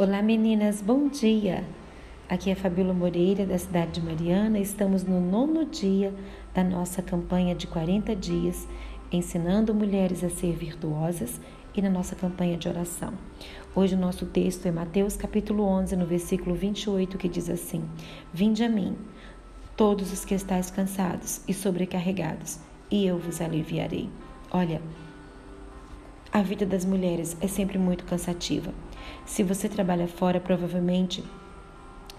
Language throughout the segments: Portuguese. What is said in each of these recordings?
Olá meninas, bom dia! Aqui é Fabíola Moreira, da cidade de Mariana. Estamos no nono dia da nossa campanha de 40 dias, ensinando mulheres a ser virtuosas e na nossa campanha de oração. Hoje o nosso texto é Mateus capítulo 11, no versículo 28, que diz assim: Vinde a mim, todos os que estáis cansados e sobrecarregados, e eu vos aliviarei. Olha, a vida das mulheres é sempre muito cansativa. Se você trabalha fora, provavelmente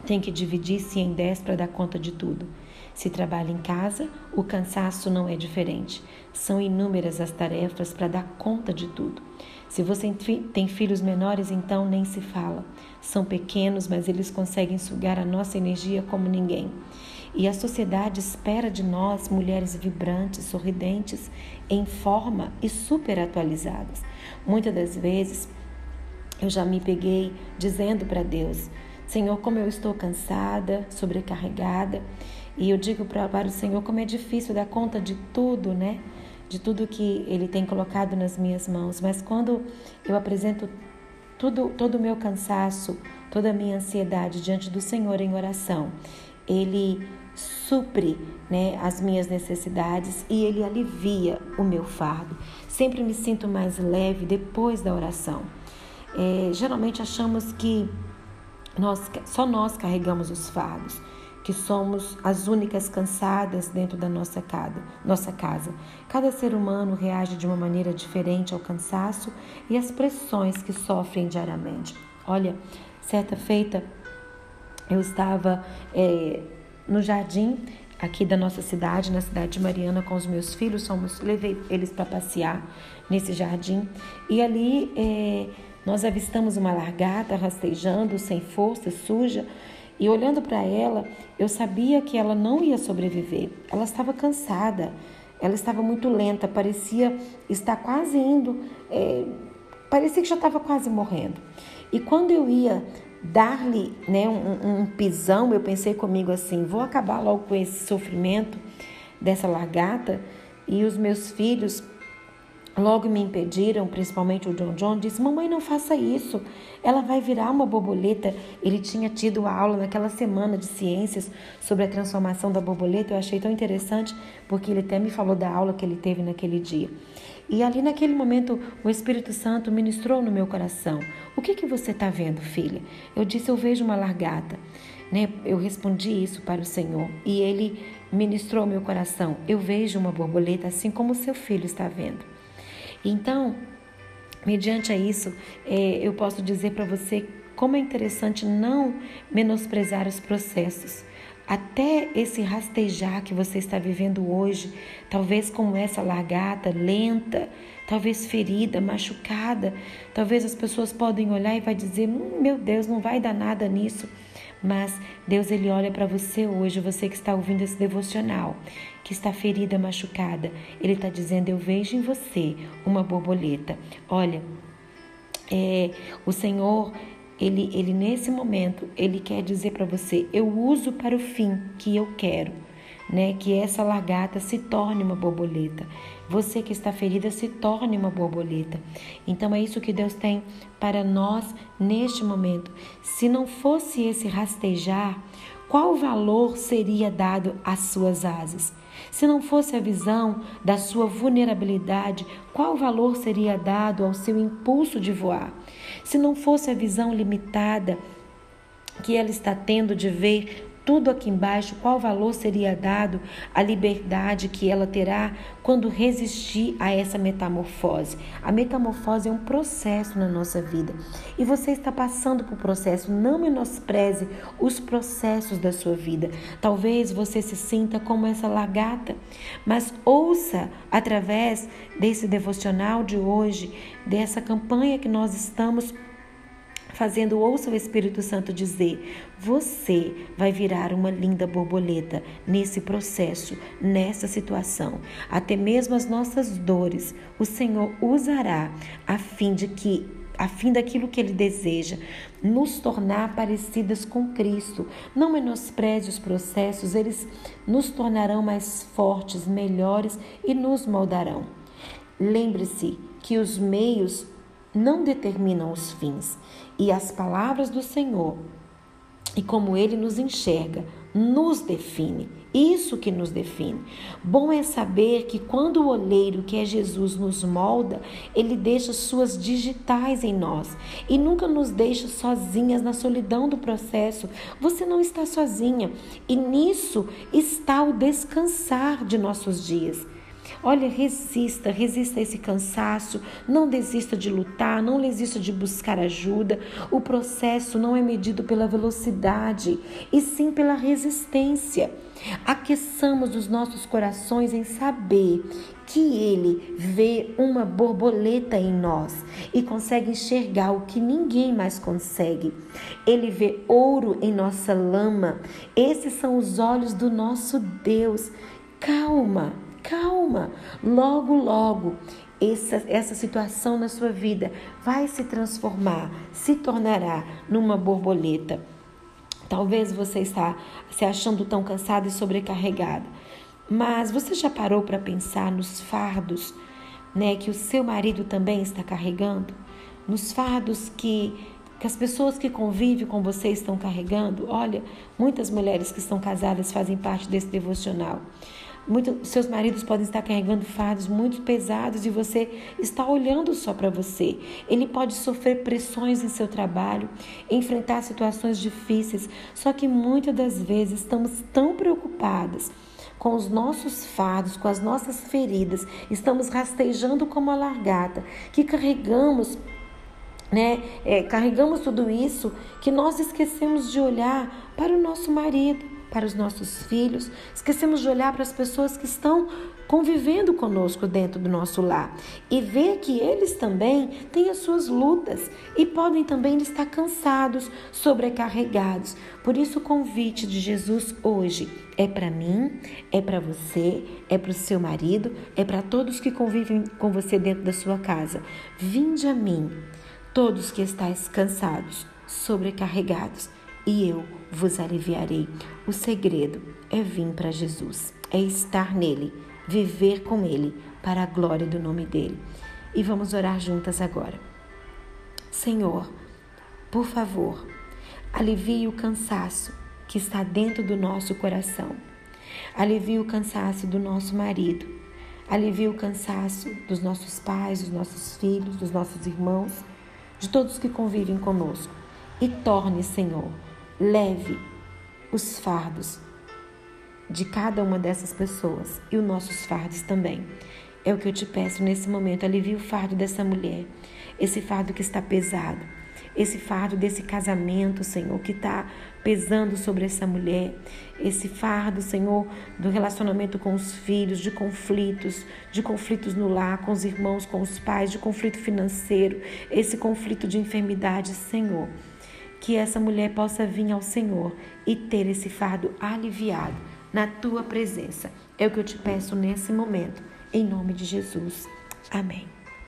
tem que dividir-se em 10 para dar conta de tudo. Se trabalha em casa, o cansaço não é diferente. São inúmeras as tarefas para dar conta de tudo. Se você tem filhos menores, então nem se fala. São pequenos, mas eles conseguem sugar a nossa energia como ninguém. E a sociedade espera de nós mulheres vibrantes, sorridentes, em forma e super atualizadas. Muitas das vezes eu já me peguei dizendo para Deus: Senhor, como eu estou cansada, sobrecarregada. E eu digo para o Senhor como é difícil dar conta de tudo, né? De tudo que Ele tem colocado nas minhas mãos. Mas quando eu apresento tudo, todo o meu cansaço, toda a minha ansiedade diante do Senhor em oração, Ele supre né, as minhas necessidades e Ele alivia o meu fardo. Sempre me sinto mais leve depois da oração. É, geralmente achamos que nós, só nós carregamos os fardos, que somos as únicas cansadas dentro da nossa casa, nossa casa. Cada ser humano reage de uma maneira diferente ao cansaço e às pressões que sofrem diariamente. Olha, certa feita eu estava é, no jardim aqui da nossa cidade, na cidade de Mariana, com os meus filhos, fomos, levei eles para passear nesse jardim e ali é, nós avistamos uma largata rastejando, sem força, suja, e olhando para ela, eu sabia que ela não ia sobreviver. Ela estava cansada, ela estava muito lenta, parecia estar quase indo, é, parecia que já estava quase morrendo. E quando eu ia dar-lhe né, um, um pisão, eu pensei comigo assim: vou acabar logo com esse sofrimento dessa largata. E os meus filhos Logo me impediram, principalmente o John John, disse: Mamãe, não faça isso, ela vai virar uma borboleta. Ele tinha tido a aula naquela semana de ciências sobre a transformação da borboleta. Eu achei tão interessante, porque ele até me falou da aula que ele teve naquele dia. E ali naquele momento o Espírito Santo ministrou no meu coração: O que, que você está vendo, filha? Eu disse: Eu vejo uma largata. Né? Eu respondi isso para o Senhor e ele ministrou meu coração: Eu vejo uma borboleta assim como seu filho está vendo. Então, mediante a isso, é, eu posso dizer para você como é interessante não menosprezar os processos. Até esse rastejar que você está vivendo hoje, talvez como essa largata lenta, talvez ferida, machucada, talvez as pessoas podem olhar e vai dizer: hum, "Meu Deus, não vai dar nada nisso". Mas Deus ele olha para você hoje, você que está ouvindo esse devocional, que está ferida, machucada. Ele está dizendo: Eu vejo em você uma borboleta. Olha, é, o Senhor, ele, ele nesse momento, ele quer dizer para você: Eu uso para o fim que eu quero né, que essa lagarta se torne uma borboleta. Você que está ferida se torne uma borboleta. Então é isso que Deus tem para nós neste momento. Se não fosse esse rastejar, qual valor seria dado às suas asas? Se não fosse a visão da sua vulnerabilidade, qual valor seria dado ao seu impulso de voar? Se não fosse a visão limitada que ela está tendo de ver tudo aqui embaixo, qual valor seria dado à liberdade que ela terá quando resistir a essa metamorfose? A metamorfose é um processo na nossa vida e você está passando por processo. Não menospreze os processos da sua vida. Talvez você se sinta como essa lagarta, mas ouça através desse devocional de hoje, dessa campanha que nós estamos fazendo ouça o Espírito Santo dizer: você vai virar uma linda borboleta nesse processo, nessa situação. Até mesmo as nossas dores, o Senhor usará a fim de que a fim daquilo que ele deseja, nos tornar parecidas com Cristo. Não menospreze os processos, eles nos tornarão mais fortes, melhores e nos moldarão. Lembre-se que os meios não determinam os fins, e as palavras do Senhor e como ele nos enxerga, nos define. Isso que nos define. Bom é saber que quando o oleiro, que é Jesus, nos molda, ele deixa suas digitais em nós e nunca nos deixa sozinhas na solidão do processo. Você não está sozinha e nisso está o descansar de nossos dias. Olha, resista, resista a esse cansaço, não desista de lutar, não desista de buscar ajuda. O processo não é medido pela velocidade, e sim pela resistência. Aqueçamos os nossos corações em saber que Ele vê uma borboleta em nós e consegue enxergar o que ninguém mais consegue. Ele vê ouro em nossa lama. Esses são os olhos do nosso Deus. Calma calma. Logo, logo, essa, essa situação na sua vida vai se transformar, se tornará numa borboleta. Talvez você está se achando tão cansada e sobrecarregada, mas você já parou para pensar nos fardos, né, que o seu marido também está carregando, nos fardos que que as pessoas que convivem com você estão carregando. Olha, muitas mulheres que estão casadas fazem parte desse devocional. Muito, seus maridos podem estar carregando fardos muito pesados e você está olhando só para você. Ele pode sofrer pressões em seu trabalho, enfrentar situações difíceis, só que muitas das vezes estamos tão preocupadas com os nossos fardos, com as nossas feridas, estamos rastejando como a largata, que carregamos né, é, carregamos tudo isso que nós esquecemos de olhar para o nosso marido, para os nossos filhos, esquecemos de olhar para as pessoas que estão convivendo conosco dentro do nosso lar e ver que eles também têm as suas lutas e podem também estar cansados, sobrecarregados. Por isso, o convite de Jesus hoje é para mim, é para você, é para o seu marido, é para todos que convivem com você dentro da sua casa. Vinde a mim, todos que estáis cansados, sobrecarregados e eu vos aliviarei. O segredo é vir para Jesus, é estar nele, viver com ele, para a glória do nome dele. E vamos orar juntas agora. Senhor, por favor, alivie o cansaço que está dentro do nosso coração. Alivie o cansaço do nosso marido. Alivie o cansaço dos nossos pais, dos nossos filhos, dos nossos irmãos, de todos que convivem conosco. E torne, Senhor, leve os fardos de cada uma dessas pessoas e os nossos fardos também. É o que eu te peço nesse momento. Alivie o fardo dessa mulher, esse fardo que está pesado, esse fardo desse casamento, Senhor, que está pesando sobre essa mulher, esse fardo, Senhor, do relacionamento com os filhos, de conflitos, de conflitos no lar, com os irmãos, com os pais, de conflito financeiro, esse conflito de enfermidade, Senhor que essa mulher possa vir ao Senhor e ter esse fardo aliviado na tua presença. É o que eu te peço nesse momento, em nome de Jesus. Amém.